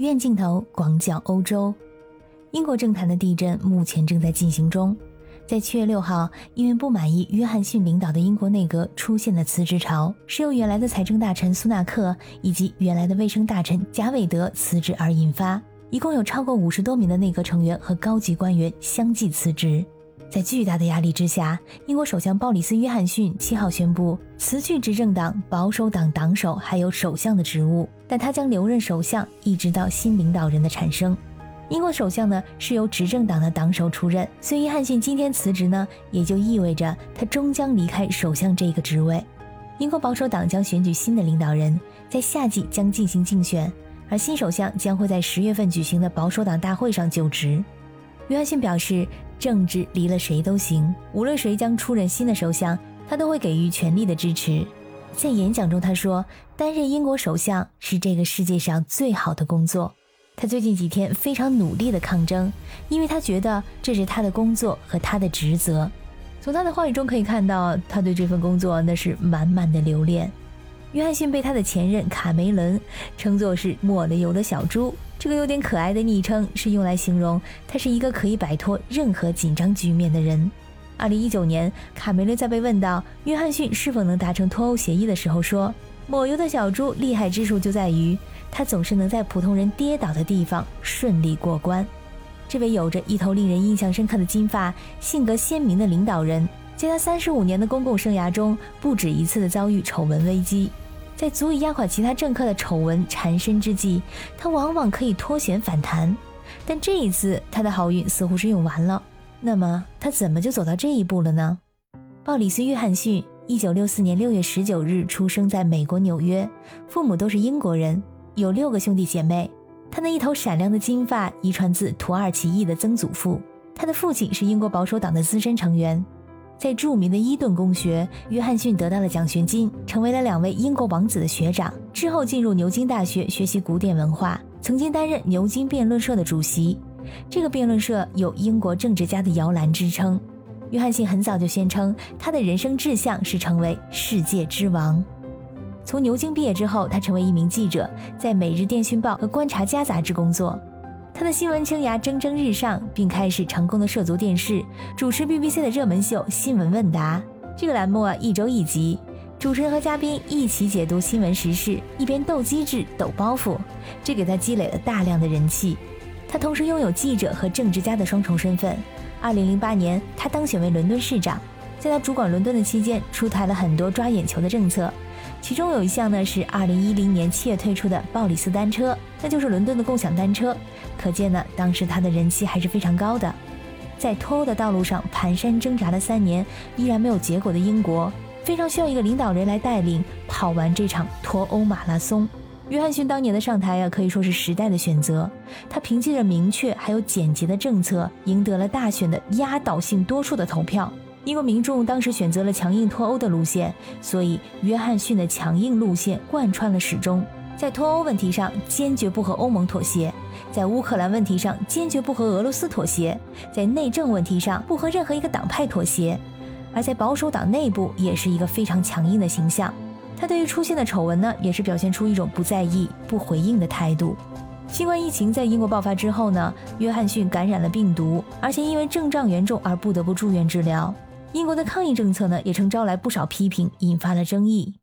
院镜头广角欧洲，英国政坛的地震目前正在进行中。在七月六号，因为不满意约翰逊领导的英国内阁出现了辞职潮，是由原来的财政大臣苏纳克以及原来的卫生大臣贾韦德辞职而引发。一共有超过五十多名的内阁成员和高级官员相继辞职。在巨大的压力之下，英国首相鲍里斯·约翰逊七号宣布辞去执政党保守党党首还有首相的职务，但他将留任首相，一直到新领导人的产生。英国首相呢是由执政党的党首出任，所以约翰逊今天辞职呢，也就意味着他终将离开首相这个职位。英国保守党将选举新的领导人，在夏季将进行竞选，而新首相将会在十月份举行的保守党大会上就职。约翰逊表示。政治离了谁都行，无论谁将出任新的首相，他都会给予全力的支持。在演讲中，他说：“担任英国首相是这个世界上最好的工作。”他最近几天非常努力的抗争，因为他觉得这是他的工作和他的职责。从他的话语中可以看到，他对这份工作那是满满的留恋。约翰逊被他的前任卡梅伦称作是抹了油的小猪。这个有点可爱的昵称是用来形容他是一个可以摆脱任何紧张局面的人。二零一九年，卡梅伦在被问到约翰逊是否能达成脱欧协议的时候说：“抹油的小猪厉害之处就在于他总是能在普通人跌倒的地方顺利过关。”这位有着一头令人印象深刻的金发、性格鲜明的领导人，在他三十五年的公共生涯中，不止一次的遭遇丑闻危机。在足以压垮其他政客的丑闻缠身之际，他往往可以脱险反弹。但这一次，他的好运似乎是用完了。那么，他怎么就走到这一步了呢？鲍里斯·约翰逊，一九六四年六月十九日出生在美国纽约，父母都是英国人，有六个兄弟姐妹。他那一头闪亮的金发遗传自土耳其裔的曾祖父，他的父亲是英国保守党的资深成员。在著名的伊顿公学，约翰逊得到了奖学金，成为了两位英国王子的学长。之后进入牛津大学学习古典文化，曾经担任牛津辩论社的主席。这个辩论社有“英国政治家的摇篮”之称。约翰逊很早就宣称，他的人生志向是成为世界之王。从牛津毕业之后，他成为一名记者，在《每日电讯报》和《观察家》杂志工作。他的新闻生涯蒸蒸日上，并开始成功的涉足电视，主持 BBC 的热门秀《新闻问答》。这个栏目啊，一周一集，主持人和嘉宾一起解读新闻时事，一边斗机智、抖包袱，这给他积累了大量的人气。他同时拥有记者和政治家的双重身份。2008年，他当选为伦敦市长，在他主管伦敦的期间，出台了很多抓眼球的政策。其中有一项呢是二零一零年七月推出的鲍里斯单车，那就是伦敦的共享单车。可见呢，当时他的人气还是非常高的。在脱欧的道路上蹒跚挣扎了三年，依然没有结果的英国，非常需要一个领导人来带领跑完这场脱欧马拉松。约翰逊当年的上台啊，可以说是时代的选择。他凭借着明确还有简洁的政策，赢得了大选的压倒性多数的投票。英国民众当时选择了强硬脱欧的路线，所以约翰逊的强硬路线贯穿了始终。在脱欧问题上，坚决不和欧盟妥协；在乌克兰问题上，坚决不和俄罗斯妥协；在内政问题上，不和任何一个党派妥协。而在保守党内部，也是一个非常强硬的形象。他对于出现的丑闻呢，也是表现出一种不在意、不回应的态度。新冠疫情在英国爆发之后呢，约翰逊感染了病毒，而且因为症状严重而不得不住院治疗。英国的抗疫政策呢，也曾招来不少批评，引发了争议。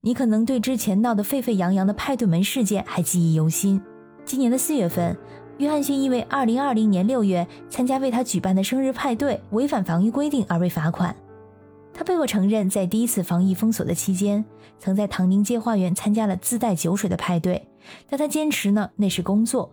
你可能对之前闹得沸沸扬扬的派对门事件还记忆犹新。今年的四月份，约翰逊因为2020年6月参加为他举办的生日派对违反防疫规定而被罚款。他被迫承认，在第一次防疫封锁的期间，曾在唐宁街花园参加了自带酒水的派对，但他坚持呢那是工作。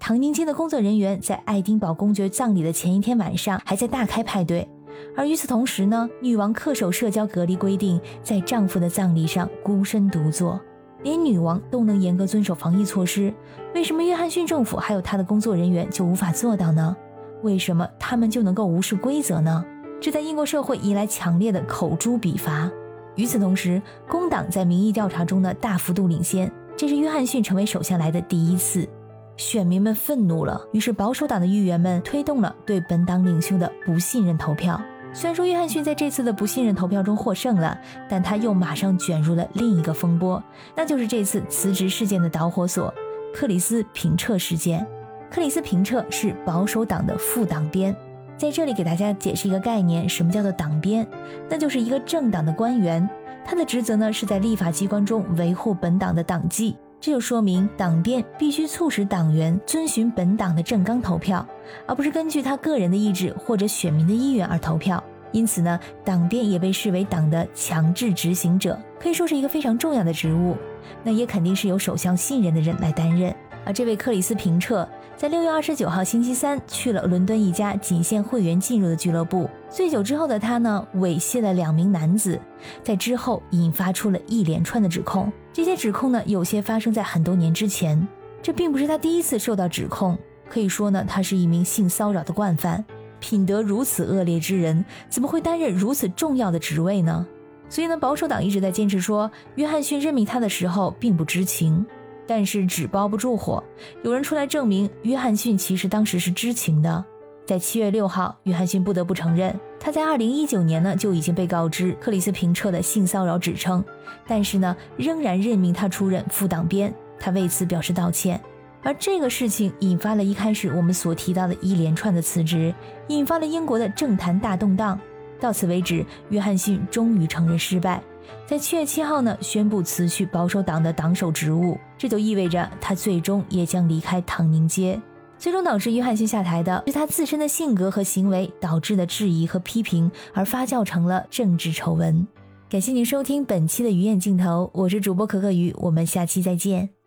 唐宁街的工作人员在爱丁堡公爵葬礼的前一天晚上还在大开派对。而与此同时呢，女王恪守社交隔离规定，在丈夫的葬礼上孤身独坐。连女王都能严格遵守防疫措施，为什么约翰逊政府还有他的工作人员就无法做到呢？为什么他们就能够无视规则呢？这在英国社会引来强烈的口诛笔伐。与此同时，工党在民意调查中的大幅度领先，这是约翰逊成为首相来的第一次。选民们愤怒了，于是保守党的议员们推动了对本党领袖的不信任投票。虽然说约翰逊在这次的不信任投票中获胜了，但他又马上卷入了另一个风波，那就是这次辞职事件的导火索克里斯平彻事件。克里斯平彻是保守党的副党鞭，在这里给大家解释一个概念：什么叫做党鞭？那就是一个政党的官员，他的职责呢是在立法机关中维护本党的党纪。这就说明党鞭必须促使党员遵循本党的政纲投票，而不是根据他个人的意志或者选民的意愿而投票。因此呢，党鞭也被视为党的强制执行者，可以说是一个非常重要的职务。那也肯定是由首相信任的人来担任。而这位克里斯平彻在六月二十九号星期三去了伦敦一家仅限会员进入的俱乐部，醉酒之后的他呢，猥亵了两名男子，在之后引发出了一连串的指控。这些指控呢，有些发生在很多年之前，这并不是他第一次受到指控，可以说呢，他是一名性骚扰的惯犯。品德如此恶劣之人，怎么会担任如此重要的职位呢？所以呢，保守党一直在坚持说，约翰逊任命他的时候并不知情。但是纸包不住火，有人出来证明，约翰逊其实当时是知情的。在七月六号，约翰逊不得不承认，他在二零一九年呢就已经被告知克里斯平彻的性骚扰指称，但是呢，仍然任命他出任副党鞭，他为此表示道歉。而这个事情引发了一开始我们所提到的一连串的辞职，引发了英国的政坛大动荡。到此为止，约翰逊终于承认失败，在七月七号呢宣布辞去保守党的党首职务，这就意味着他最终也将离开唐宁街。最终导致约翰逊下台的是他自身的性格和行为导致的质疑和批评，而发酵成了政治丑闻。感谢您收听本期的鱼眼镜头，我是主播可可鱼，我们下期再见。